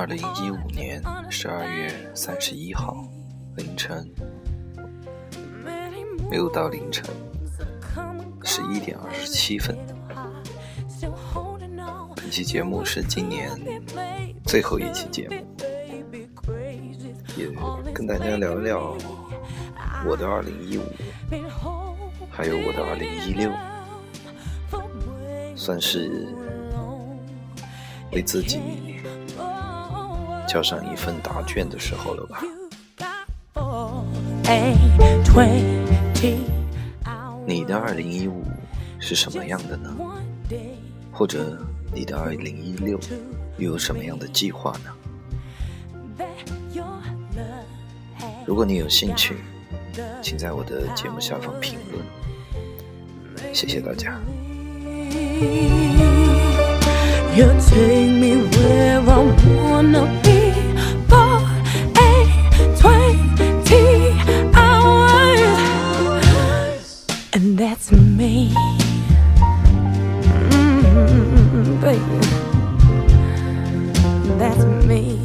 二零一五年十二月三十一号凌晨，六到凌晨十一点二十七分。本期节目是今年最后一期节目，也跟大家聊聊我的二零一五，还有我的二零一六，算是为自己交上一份答卷的时候了吧。你的二零一五是什么样的呢？或者？你的二零一六又有什么样的计划呢？如果你有兴趣，请在我的节目下方评论。谢谢大家。Mm-hmm, baby, that's me.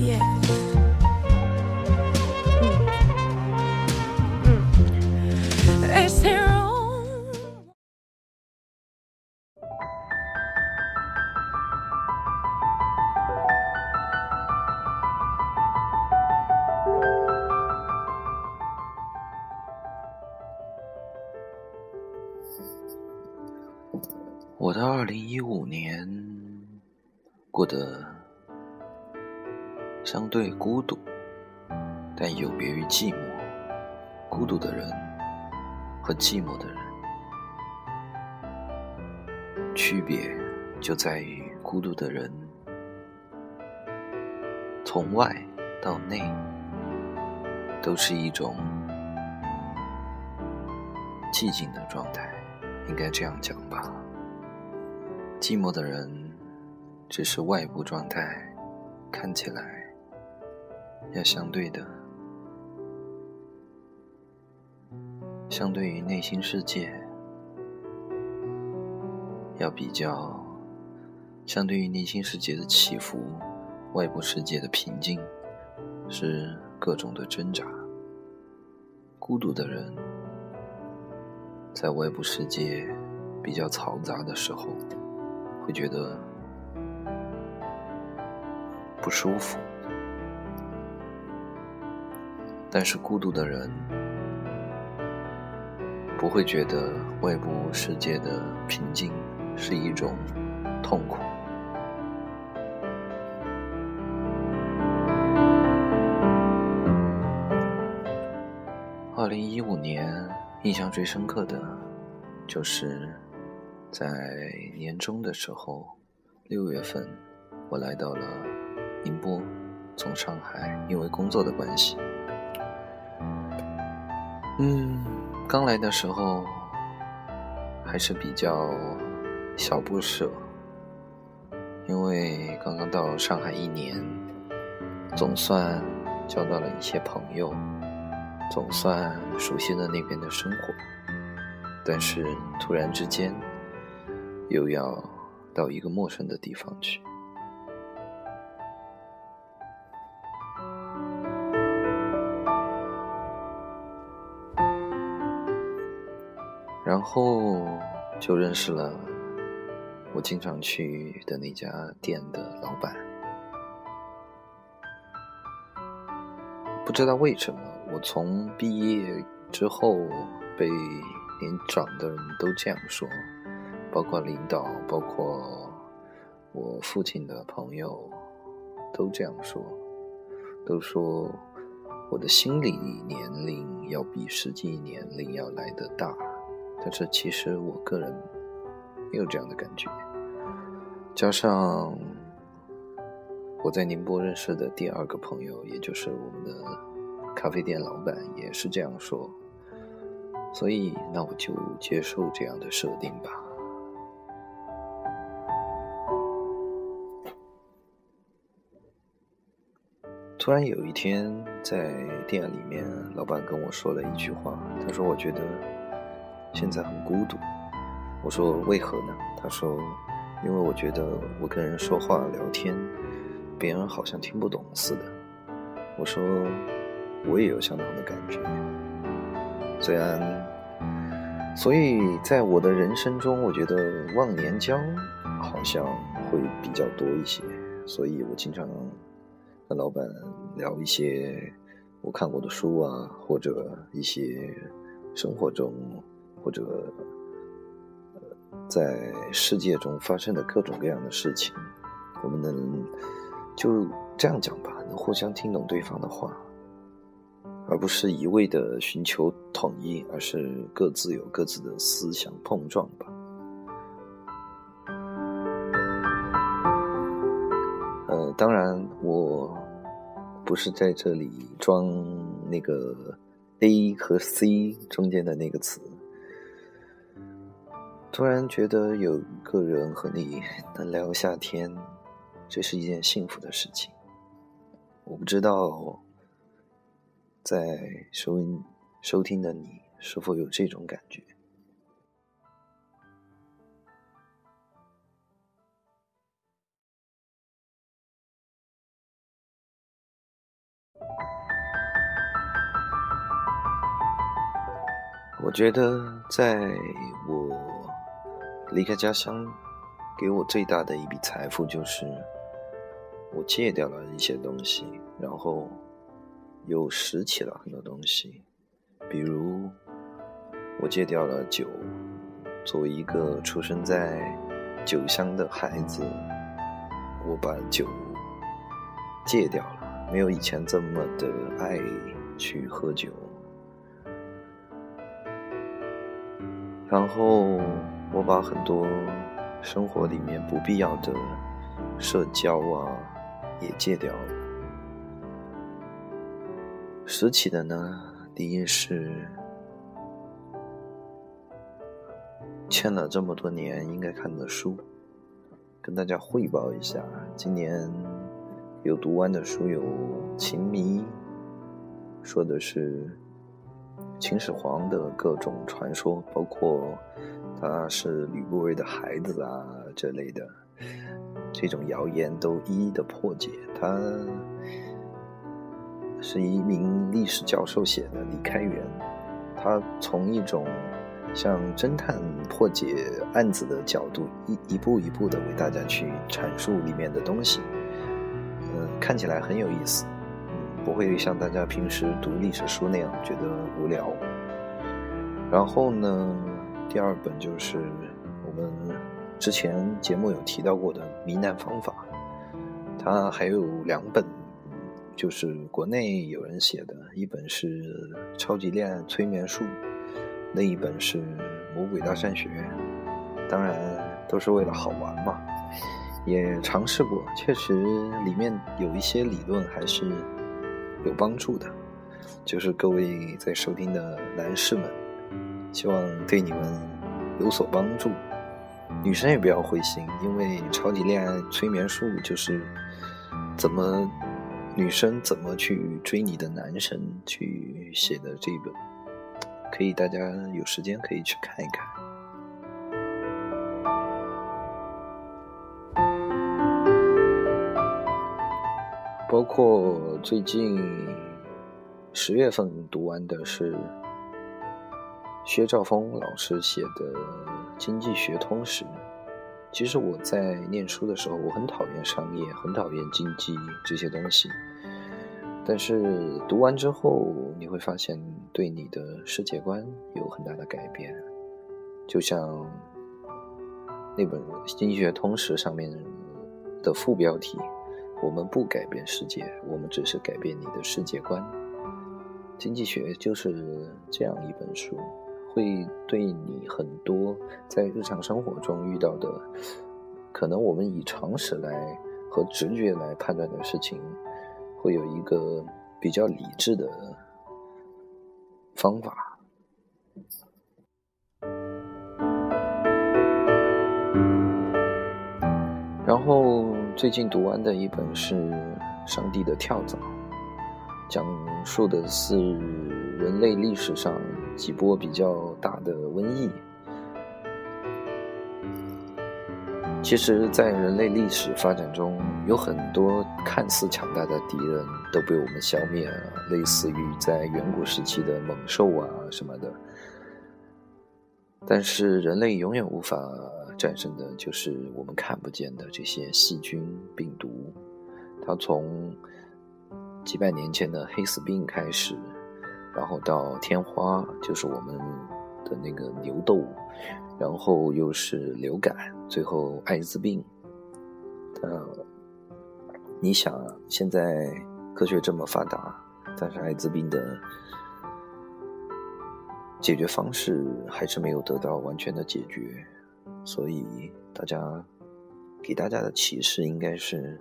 的二零一五年过得相对孤独，但有别于寂寞。孤独的人和寂寞的人，区别就在于孤独的人从外到内都是一种寂静的状态，应该这样讲吧。寂寞的人，只是外部状态看起来要相对的，相对于内心世界要比较，相对于内心世界的起伏，外部世界的平静是各种的挣扎。孤独的人，在外部世界比较嘈杂的时候。会觉得不舒服，但是孤独的人不会觉得外部世界的平静是一种痛苦。二零一五年印象最深刻的，就是。在年终的时候，六月份，我来到了宁波，从上海，因为工作的关系。嗯，刚来的时候还是比较小不舍，因为刚刚到上海一年，总算交到了一些朋友，总算熟悉了那边的生活，但是突然之间。又要到一个陌生的地方去，然后就认识了我经常去的那家店的老板。不知道为什么，我从毕业之后被年长的人都这样说。包括领导，包括我父亲的朋友，都这样说，都说我的心理年龄要比实际年龄要来得大，但是其实我个人没有这样的感觉。加上我在宁波认识的第二个朋友，也就是我们的咖啡店老板，也是这样说，所以那我就接受这样的设定吧。突然有一天，在店里面，老板跟我说了一句话。他说：“我觉得现在很孤独。”我说：“为何呢？”他说：“因为我觉得我跟人说话聊天，别人好像听不懂似的。我说我也有相同的感觉，虽然，所以在我的人生中，我觉得忘年交好像会比较多一些，所以我经常跟老板聊一些我看过的书啊，或者一些生活中或者。在世界中发生的各种各样的事情，我们能就这样讲吧，能互相听懂对方的话，而不是一味的寻求统一，而是各自有各自的思想碰撞吧。呃，当然，我不是在这里装那个 A 和 C 中间的那个词。突然觉得有个人和你能聊下天，这是一件幸福的事情。我不知道在收音收听的你是否有这种感觉。我觉得在我。离开家乡，给我最大的一笔财富就是我戒掉了一些东西，然后又拾起了很多东西。比如，我戒掉了酒。作为一个出生在酒乡的孩子，我把酒戒掉了，没有以前这么的爱去喝酒。然后。我把很多生活里面不必要的社交啊也戒掉了。拾起的呢，第一是欠了这么多年应该看的书，跟大家汇报一下，今年有读完的书有《秦迷》，说的是秦始皇的各种传说，包括。他是吕不韦的孩子啊，这类的这种谣言都一一的破解。他是一名历史教授写的，李开元。他从一种像侦探破解案子的角度，一一步一步的为大家去阐述里面的东西。看起来很有意思，不会像大家平时读历史书那样觉得无聊。然后呢？第二本就是我们之前节目有提到过的《迷难方法》，它还有两本，就是国内有人写的，一本是《超级恋爱催眠术》，那一本是《魔鬼大善学》。当然都是为了好玩嘛，也尝试过，确实里面有一些理论还是有帮助的。就是各位在收听的男士们。希望对你们有所帮助，女生也不要灰心，因为超级恋爱催眠术就是怎么女生怎么去追你的男神去写的这本，可以大家有时间可以去看一看。包括最近十月份读完的是。薛兆丰老师写的《经济学通识》，其实我在念书的时候，我很讨厌商业，很讨厌经济这些东西。但是读完之后，你会发现对你的世界观有很大的改变。就像那本《经济学通识》上面的副标题：“我们不改变世界，我们只是改变你的世界观。”经济学就是这样一本书。会对你很多在日常生活中遇到的，可能我们以常识来和直觉来判断的事情，会有一个比较理智的方法。然后最近读完的一本是《上帝的跳蚤》，讲述的是人类历史上。几波比较大的瘟疫，其实，在人类历史发展中，有很多看似强大的敌人都被我们消灭了，类似于在远古时期的猛兽啊什么的。但是，人类永远无法战胜的就是我们看不见的这些细菌、病毒。它从几百年前的黑死病开始，然后到天花，就是我们的那个牛痘。然后又是流感，最后艾滋病。呃，你想，现在科学这么发达，但是艾滋病的解决方式还是没有得到完全的解决。所以，大家给大家的启示应该是：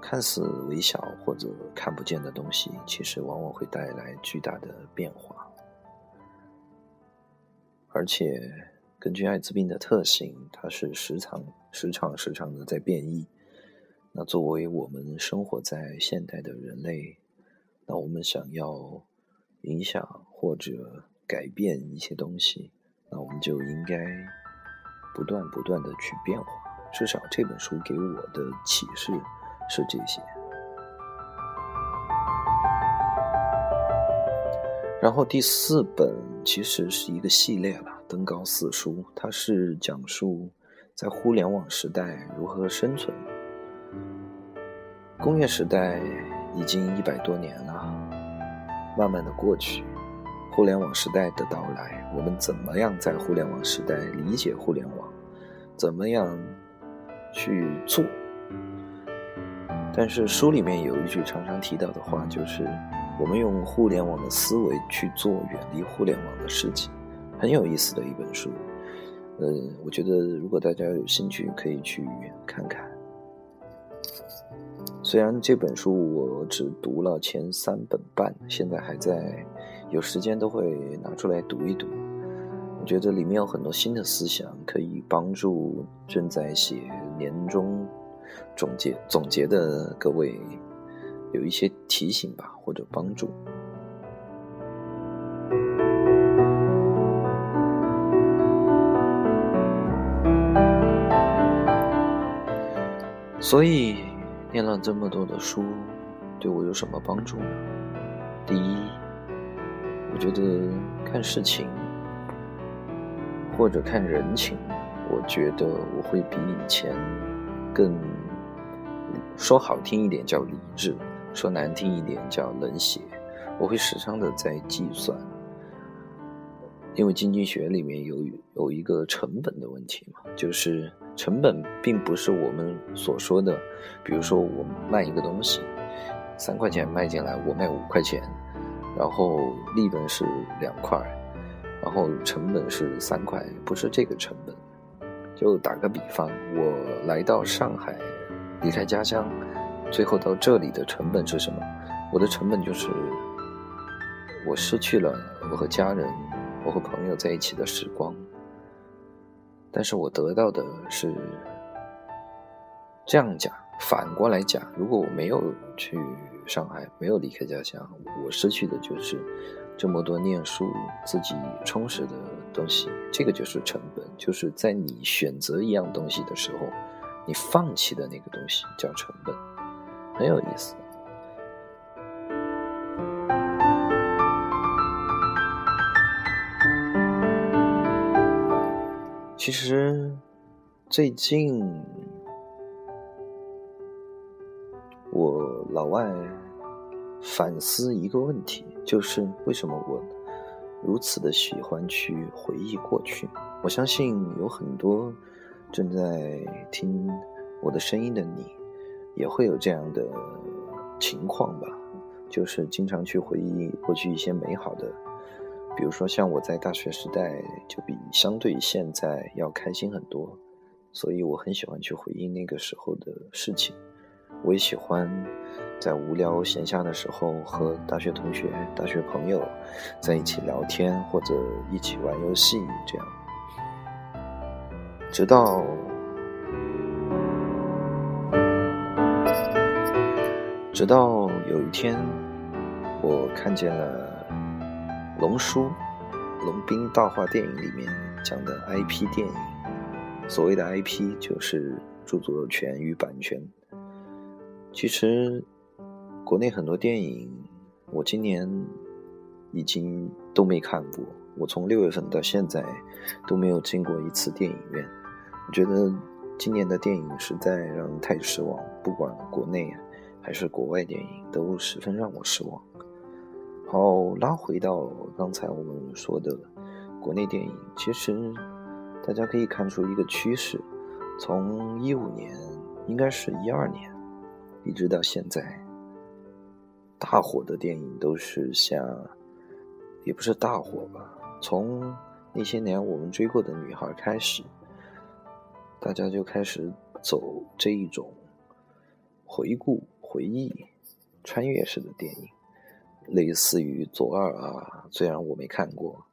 看似微小或者看不见的东西，其实往往会带来巨大的变化。而且，根据艾滋病的特性，它是时常、时常、时常的在变异。那作为我们生活在现代的人类，那我们想要影响或者改变一些东西，那我们就应该不断不断的去变化。至少这本书给我的启示是这些。然后第四本其实是一个系列了，《登高四书》，它是讲述在互联网时代如何生存。工业时代已经一百多年了，慢慢的过去，互联网时代的到来，我们怎么样在互联网时代理解互联网？怎么样去做？但是书里面有一句常常提到的话，就是。我们用互联网的思维去做远离互联网的事情，很有意思的一本书。呃，我觉得如果大家有兴趣，可以去看看。虽然这本书我只读了前三本半，现在还在，有时间都会拿出来读一读。我觉得里面有很多新的思想，可以帮助正在写年终总结总结的各位。有一些提醒吧，或者帮助。所以，念了这么多的书，对我有什么帮助呢？第一，我觉得看事情或者看人情，我觉得我会比以前更说好听一点叫理智。说难听一点叫冷血，我会时常的在计算，因为经济学里面有有一个成本的问题嘛，就是成本并不是我们所说的，比如说我卖一个东西，三块钱卖进来，我卖五块钱，然后利润是两块，然后成本是三块，不是这个成本。就打个比方，我来到上海，离开家乡。最后到这里的成本是什么？我的成本就是我失去了我和家人、我和朋友在一起的时光。但是我得到的是这样讲，反过来讲，如果我没有去上海，没有离开家乡，我失去的就是这么多念书、自己充实的东西。这个就是成本，就是在你选择一样东西的时候，你放弃的那个东西叫成本。很有意思。其实最近我老外反思一个问题，就是为什么我如此的喜欢去回忆过去？我相信有很多正在听我的声音的你。也会有这样的情况吧，就是经常去回忆过去一些美好的，比如说像我在大学时代就比相对现在要开心很多，所以我很喜欢去回忆那个时候的事情。我也喜欢在无聊闲暇的时候和大学同学、大学朋友在一起聊天或者一起玩游戏，这样，直到。直到有一天，我看见了《龙叔》《龙兵大话电影》里面讲的 IP 电影，所谓的 IP 就是著作权与版权。其实，国内很多电影，我今年已经都没看过。我从六月份到现在都没有进过一次电影院。我觉得今年的电影实在让人太失望，不管国内还是国外电影，都十分让我失望。好，拉回到刚才我们说的国内电影，其实大家可以看出一个趋势：从一五年，应该是一二年，一直到现在，大火的电影都是像，也不是大火吧。从那些年我们追过的女孩开始，大家就开始走这一种回顾、回忆、穿越式的电影，类似于《左耳》啊，虽然我没看过，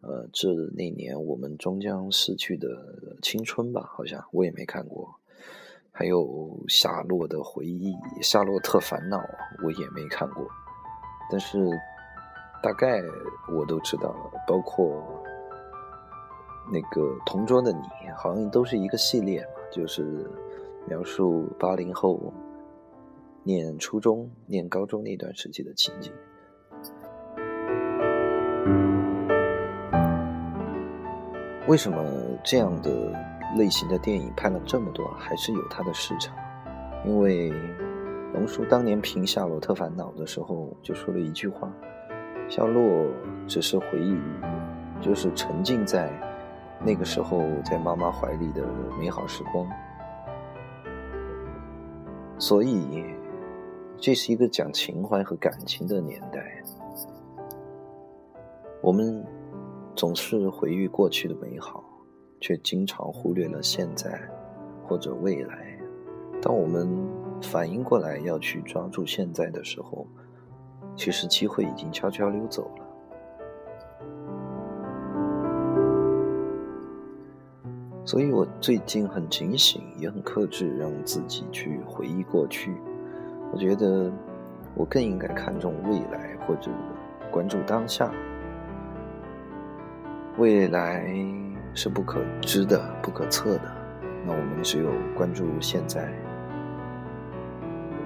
呃，这那年我们终将逝去的青春吧，好像我也没看过，还有《夏洛的回忆》《夏洛特烦恼》，我也没看过，但是。大概我都知道了，包括那个《同桌的你》，好像都是一个系列嘛，就是描述八零后念初中、念高中那段时期的情景。为什么这样的类型的电影拍了这么多，还是有它的市场？因为龙叔当年评《夏洛特烦恼》的时候就说了一句话。夏洛只是回忆，就是沉浸在那个时候在妈妈怀里的美好时光。所以，这是一个讲情怀和感情的年代。我们总是回忆过去的美好，却经常忽略了现在或者未来。当我们反应过来要去抓住现在的时候，其实机会已经悄悄溜走了，所以我最近很警醒，也很克制，让自己去回忆过去。我觉得我更应该看重未来，或者关注当下。未来是不可知的、不可测的，那我们只有关注现在。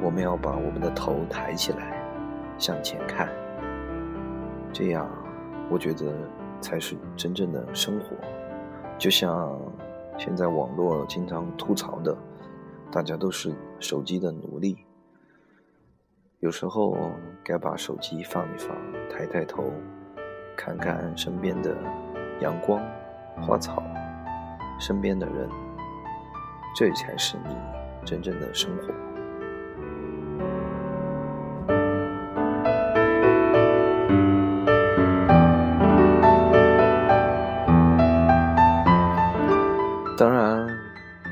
我们要把我们的头抬起来。向前看，这样我觉得才是真正的生活。就像现在网络经常吐槽的，大家都是手机的奴隶。有时候该把手机放一放，抬抬头，看看身边的阳光、花草、身边的人，这才是你真正的生活。当然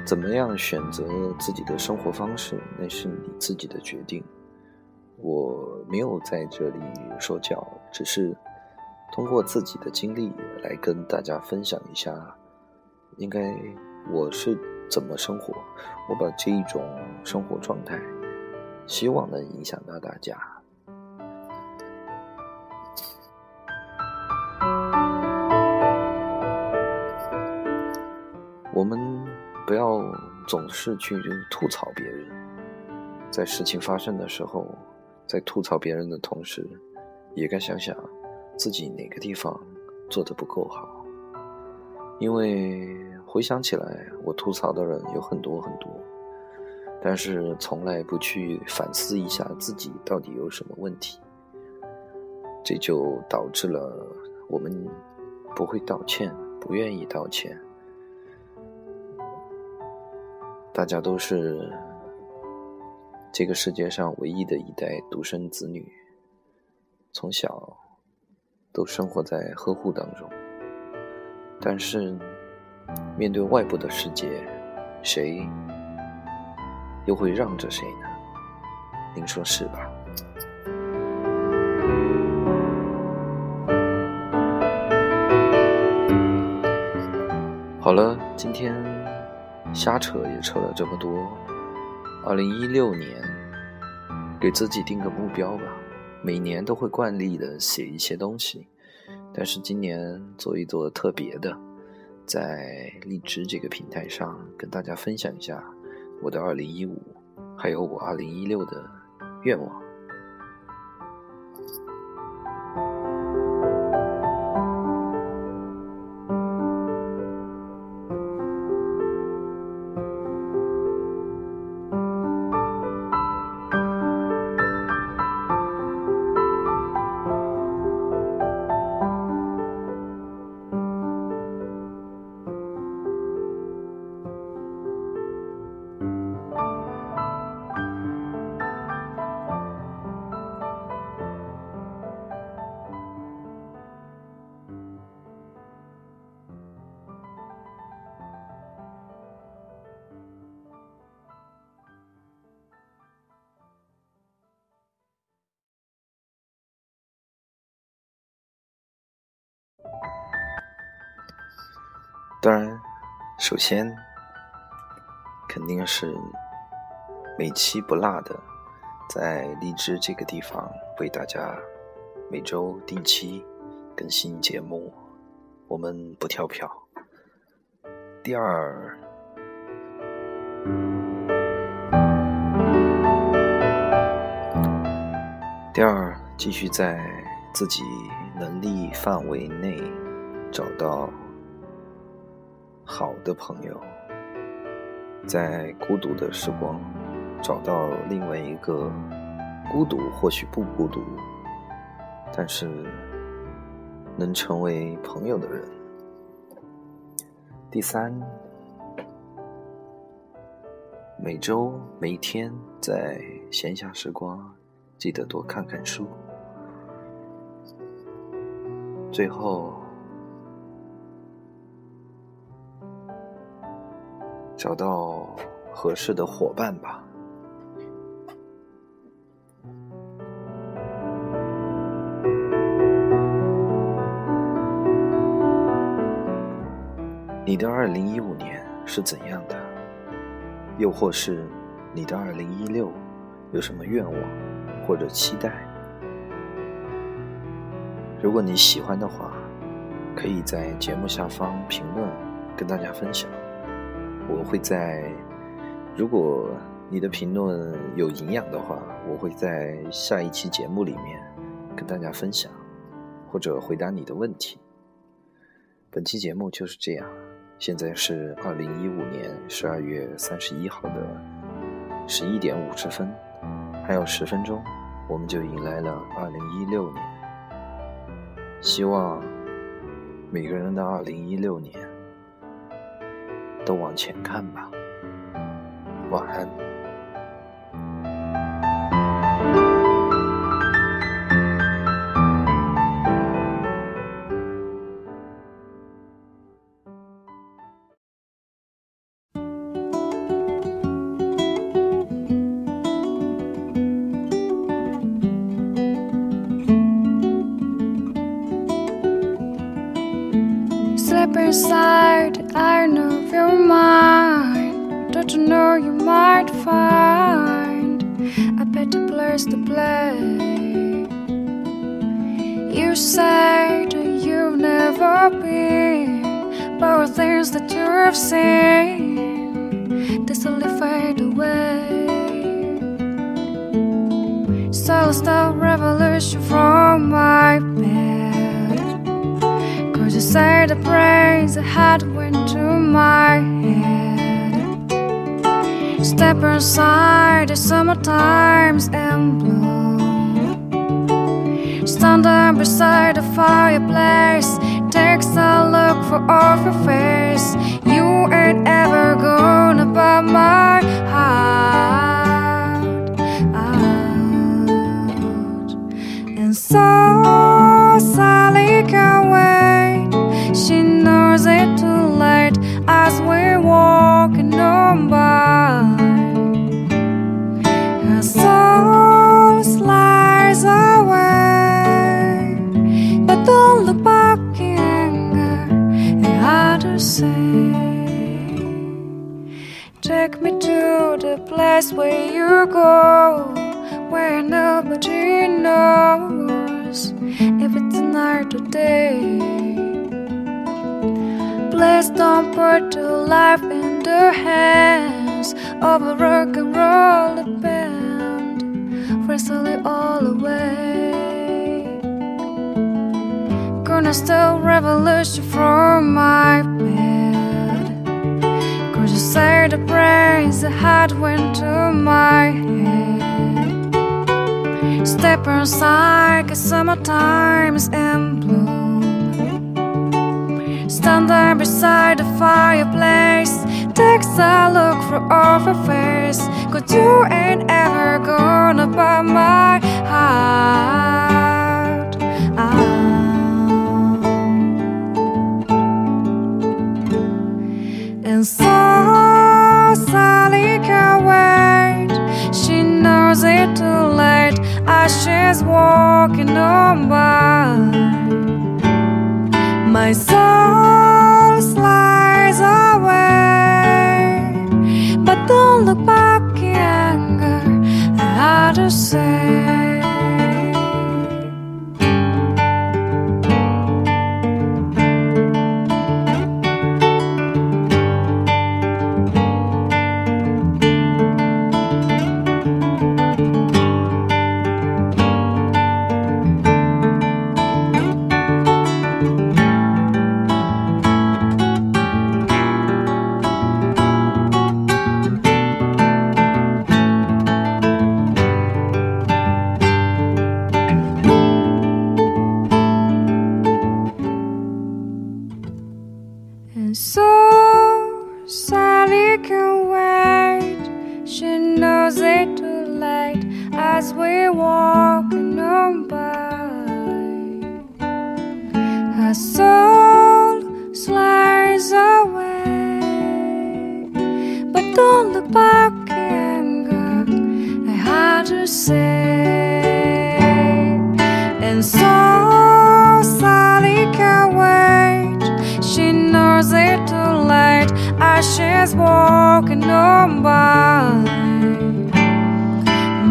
怎么样选择自己的生活方式，那是你自己的决定。我没有在这里说教，只是通过自己的经历来跟大家分享一下，应该我是怎么生活。我把这一种生活状态，希望能影响到大家。我们。不要总是去吐槽别人，在事情发生的时候，在吐槽别人的同时，也该想想自己哪个地方做的不够好。因为回想起来，我吐槽的人有很多很多，但是从来不去反思一下自己到底有什么问题，这就导致了我们不会道歉，不愿意道歉。大家都是这个世界上唯一的一代独生子女，从小都生活在呵护当中。但是面对外部的世界，谁又会让着谁呢？您说是吧？好了，今天。瞎扯也扯了这么多。二零一六年，给自己定个目标吧。每年都会惯例的写一些东西，但是今年做一做特别的，在荔枝这个平台上跟大家分享一下我的二零一五，还有我二零一六的愿望。首先肯定是每期不落的，在荔枝这个地方为大家每周定期更新节目，我们不跳票。第二，第二，继续在自己能力范围内找到。好的朋友，在孤独的时光找到另外一个孤独，或许不孤独，但是能成为朋友的人。第三，每周每一天在闲暇时光，记得多看看书。最后。找到合适的伙伴吧。你的二零一五年是怎样的？又或是你的二零一六有什么愿望或者期待？如果你喜欢的话，可以在节目下方评论，跟大家分享。我会在，如果你的评论有营养的话，我会在下一期节目里面跟大家分享，或者回答你的问题。本期节目就是这样。现在是二零一五年十二月三十一号的十一点五十分，还有十分钟，我们就迎来了二零一六年。希望每个人的二零一六年。都往前看吧，晚安。That you have seen, they slowly fade away. Let's revolution from my bed. Cause you say the praise I had went to my head? Step inside the summer times and bloom. Stand there beside the fireplace. Takes a look for off your face You ain't ever gonna buy my heart out And so Sally can wait she knows it too late as we're walking on by. Her soul slides away, but don't look back in anger and hard to say. Take me to the place where you go, where nobody knows if it's night or day. Please don't put your life in the hands of a rock and roll band. Wrestle it all away. Gonna steal revolution from my bed. You say the brains the heart went to my head. Step inside, cause summertime's in bloom. Stand there beside the fireplace. Takes a look for off her face. Cause you ain't ever gonna buy my heart. Knows it too late as she's walking on by. My soul slides away, but don't look back in anger. I had to say.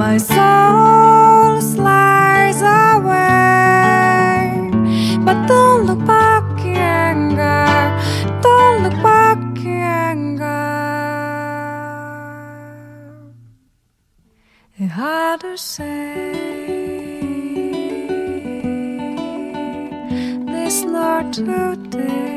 My soul slides away, but don't look back anger. Don't look back anger. It's hard to say. This not today.